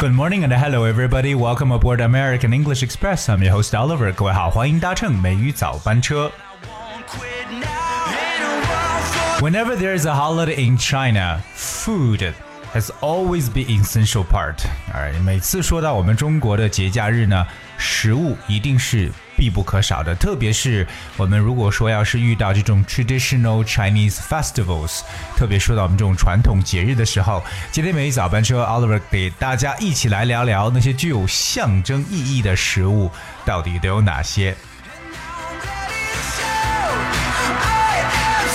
Good morning and hello everybody. Welcome aboard American English Express. I'm your host Oliver. 各位好，欢迎搭乘美语早班车。Whenever there is a holiday in China, food has always been essential part. Alright，每次说到我们中国的节假日呢，食物一定是必不可少的。特别是我们如果说要是遇到这种 traditional Chinese festivals，特别说到我们这种传统节日的时候，今天美语早班车 Oliver 给大家一起来聊聊那些具有象征意义的食物到底都有哪些。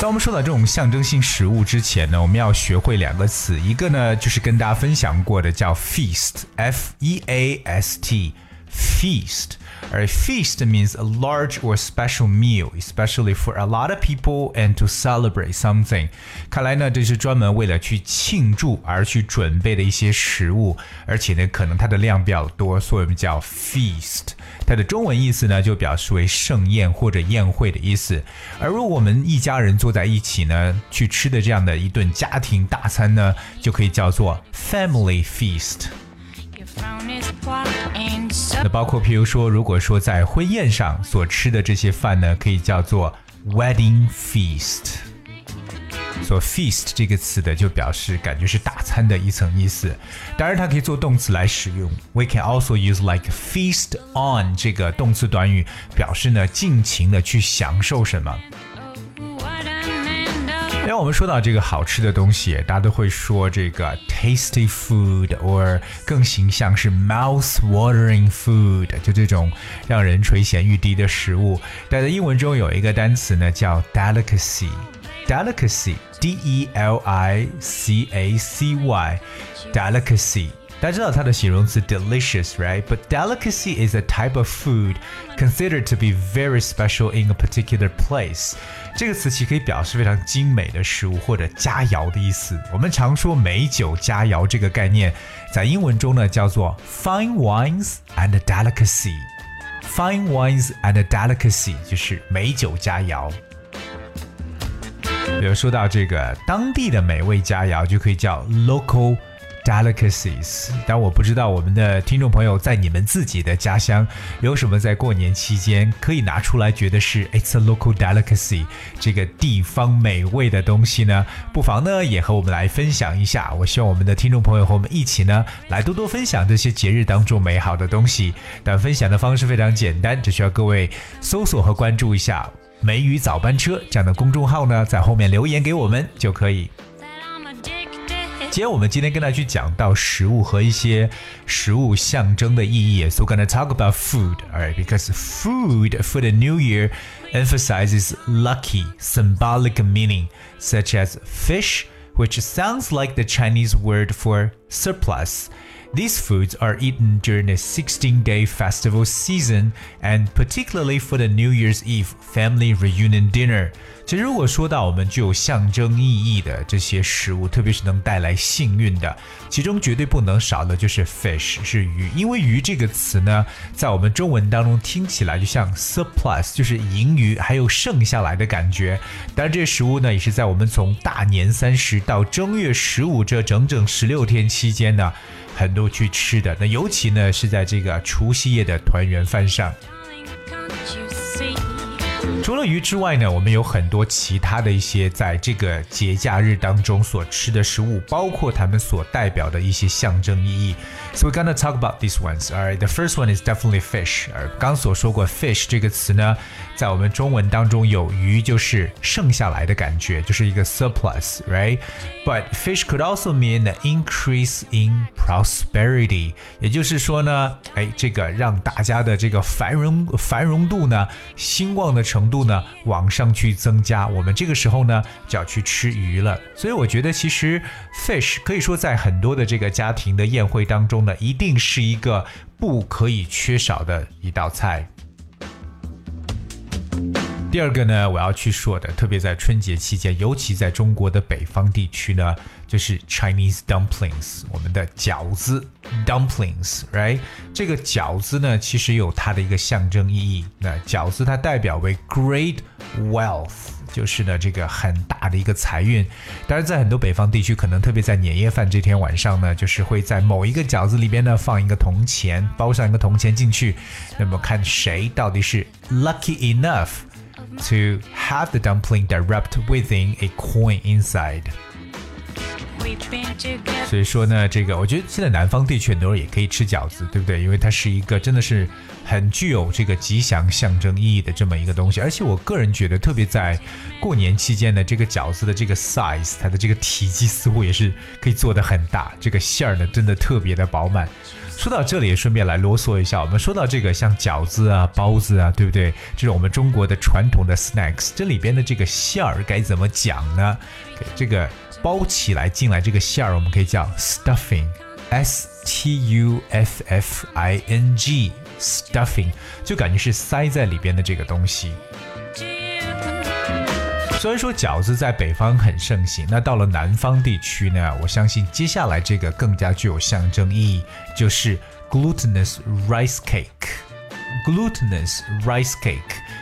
当我们说到这种象征性食物之前呢，我们要学会两个词，一个呢就是跟大家分享过的叫 feast，f e a s t，feast。而 feast means a large or special meal, especially for a lot of people and to celebrate something。看来呢，这是专门为了去庆祝而去准备的一些食物，而且呢，可能它的量比较多，所以我们叫 feast。它的中文意思呢，就表示为盛宴或者宴会的意思。而如果我们一家人坐在一起呢，去吃的这样的一顿家庭大餐呢，就可以叫做 family feast。那包括譬如说，如果说在婚宴上所吃的这些饭呢，可以叫做 wedding feast。所 feast 这个词的就表示感觉是大餐的一层意思，当然它可以做动词来使用。We can also use like feast on 这个动词短语，表示呢尽情的去享受什么。因为我们说到这个好吃的东西，大家都会说这个 tasty food，or 更形象是 mouth watering food，就这种让人垂涎欲滴的食物。但在英文中有一个单词呢叫 delicacy，delicacy，d e l i c a c y，delicacy。大家知道它的形容词 delicious，right？But delicacy is a type of food considered to be very special in a particular place。这个词其实可以表示非常精美的食物或者佳肴的意思。我们常说美酒佳肴这个概念，在英文中呢叫做 fine wines and delicacy。Fine wines and delicacy 就是美酒佳肴。比如说到这个当地的美味佳肴，就可以叫 local。delicacies，但我不知道我们的听众朋友在你们自己的家乡有什么在过年期间可以拿出来觉得是 it's a local delicacy 这个地方美味的东西呢？不妨呢也和我们来分享一下。我希望我们的听众朋友和我们一起呢来多多分享这些节日当中美好的东西。但分享的方式非常简单，只需要各位搜索和关注一下“美语早班车”这样的公众号呢，在后面留言给我们就可以。今天我们今天跟大家去讲到食物和一些食物象征的意义。So we're gonna talk about food, alright? Because food for the new year emphasizes lucky, symbolic meaning, such as fish, which sounds like the Chinese word for surplus. These foods are eaten during the 16 day festival season and particularly for the New Year's Eve family reunion dinner. 其实，如果说到我们具有象征意义的这些食物，特别是能带来幸运的，其中绝对不能少的就是 fish，是鱼。因为鱼这个词呢，在我们中文当中听起来就像 surplus，就是盈余，还有剩下来的感觉。当然，这食物呢，也是在我们从大年三十到正月十五这整整十六天期间呢。很多去吃的，那尤其呢是在这个除夕夜的团圆饭上。除了鱼之外呢，我们有很多其他的一些在这个节假日当中所吃的食物，包括它们所代表的一些象征意义。So we're gonna talk about these ones. Alright, the first one is definitely fish. 而刚所说过 fish 这个词呢，在我们中文当中有鱼就是剩下来的感觉，就是一个 surplus, right? But fish could also mean an increase in prosperity. 也就是说呢，哎，这个让大家的这个繁荣繁荣度呢，兴旺的程度。 度呢往上去增加，我们这个时候呢就要去吃鱼了。所以我觉得其实 fish 可以说在很多的这个家庭的宴会当中呢，一定是一个不可以缺少的一道菜。第二个呢，我要去说的，特别在春节期间，尤其在中国的北方地区呢，就是 Chinese dumplings，我们的饺子 dumplings，right？这个饺子呢，其实有它的一个象征意义。那饺子它代表为 great wealth。就是呢，这个很大的一个财运。当然，在很多北方地区，可能特别在年夜饭这天晚上呢，就是会在某一个饺子里边呢放一个铜钱，包上一个铜钱进去。那么看谁到底是 lucky enough to have the dumpling that wrapped within a coin inside。所以说呢，这个我觉得现在南方地区很多人也可以吃饺子，对不对？因为它是一个真的是很具有这个吉祥象征意义的这么一个东西。而且我个人觉得，特别在过年期间呢，这个饺子的这个 size，它的这个体积似乎也是可以做的很大，这个馅儿呢真的特别的饱满。说到这里，顺便来啰嗦一下，我们说到这个像饺子啊、包子啊，对不对？这种我们中国的传统的 snacks，这里边的这个馅儿该怎么讲呢？这个。包起来进来这个馅儿，我们可以叫 stuffing，s t u f f i n g，stuffing 就感觉是塞在里边的这个东西。虽然说饺子在北方很盛行，那到了南方地区呢，我相信接下来这个更加具有象征意义，就是 glutinous rice cake。glutinous rice cake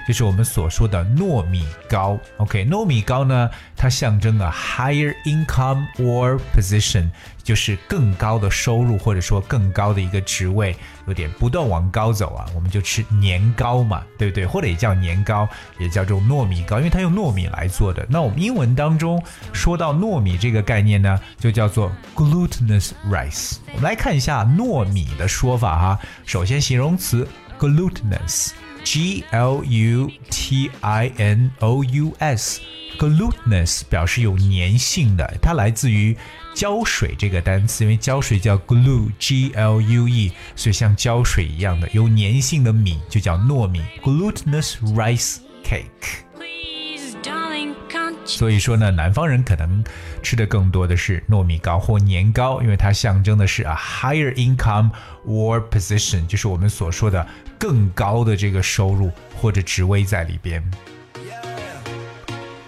就是我们所说的糯米糕。OK，糯米糕呢，它象征了 higher income or position，就是更高的收入或者说更高的一个职位，有点不断往高走啊。我们就吃年糕嘛，对不对？或者也叫年糕，也叫做糯米糕，因为它用糯米来做的。那我们英文当中说到糯米这个概念呢，就叫做 glutinous rice。我们来看一下糯米的说法哈。首先形容词。glutinous, G L U T I N O U S。glutinous 表示有粘性的，它来自于胶水这个单词，因为胶水叫 glue，G L U E，所以像胶水一样的有粘性的米就叫糯米，glutinous rice cake。所以说呢，南方人可能吃的更多的是糯米糕或年糕，因为它象征的是 a higher income or position，就是我们所说的更高的这个收入或者职位在里边。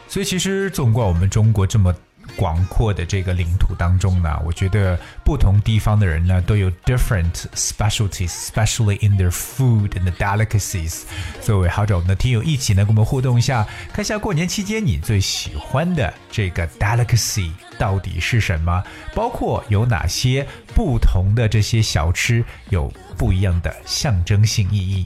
所以其实纵观我们中国这么。广阔的这个领土当中呢，我觉得不同地方的人呢都有 different specialties，especially in their food and the delicacies。所以，好找我们的听友一起呢跟我们互动一下，看一下过年期间你最喜欢的这个 delicacy 到底是什么，包括有哪些不同的这些小吃有不一样的象征性意义。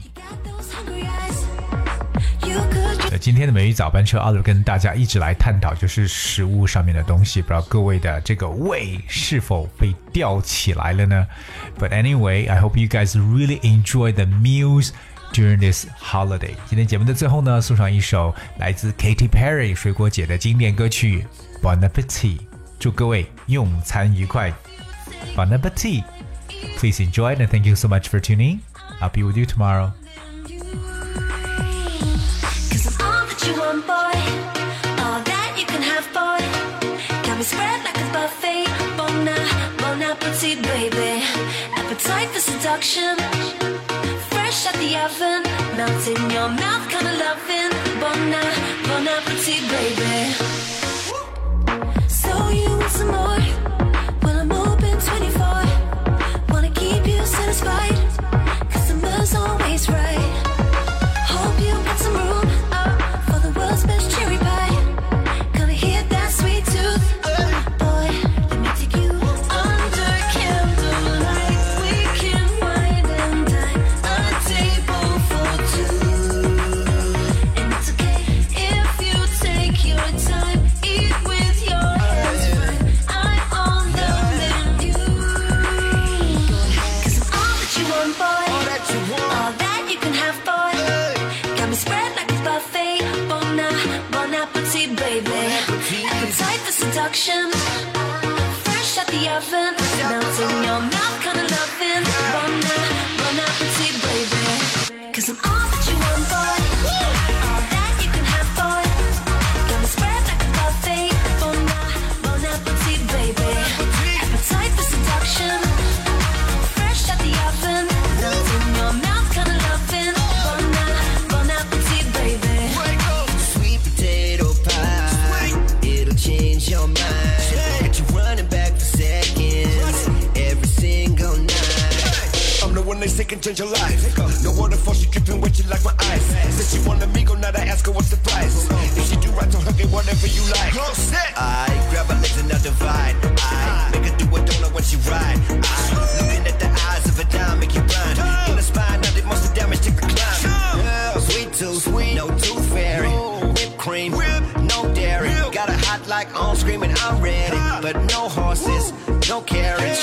今天的美语早班车，阿鲁跟大家一直来探讨就是食物上面的东西，不知道各位的这个胃是否被吊起来了呢？But anyway, I hope you guys really enjoy the meals during this holiday。今天节目的最后呢，送上一首来自 Katy Perry 水果姐的经典歌曲《Bon Appetit》，祝各位用餐愉快。Bon appetit! Please enjoy it and thank you so much for tuning. I'll be with you tomorrow. Seduction. Fresh out the oven, melt in your mouth, kinda loving. Bon, bon appetit, baby. So you want some more? Well, I'm open 24. Wanna keep you satisfied. Seduction. Fresh out the oven, melting your mouth, kinda loving. Bon, bon appetit, baby. Cause I'm all that you want, boy. Can change your life. No water for she dripping wet, you like my eyes. Said she want a amigo, now I ask her what's the price. If she do right, don't hug it, whatever you like. I grab her legs and now divide. I make her do a donut when she ride. I looking at the eyes of a dime make you blind. In the spine, now did most of the damage take a climb. Yeah, sweet tooth, sweet, no tooth fairy. Whipped cream, no dairy. Got a hot like on screaming, I'm ready. But no horses, no carriage.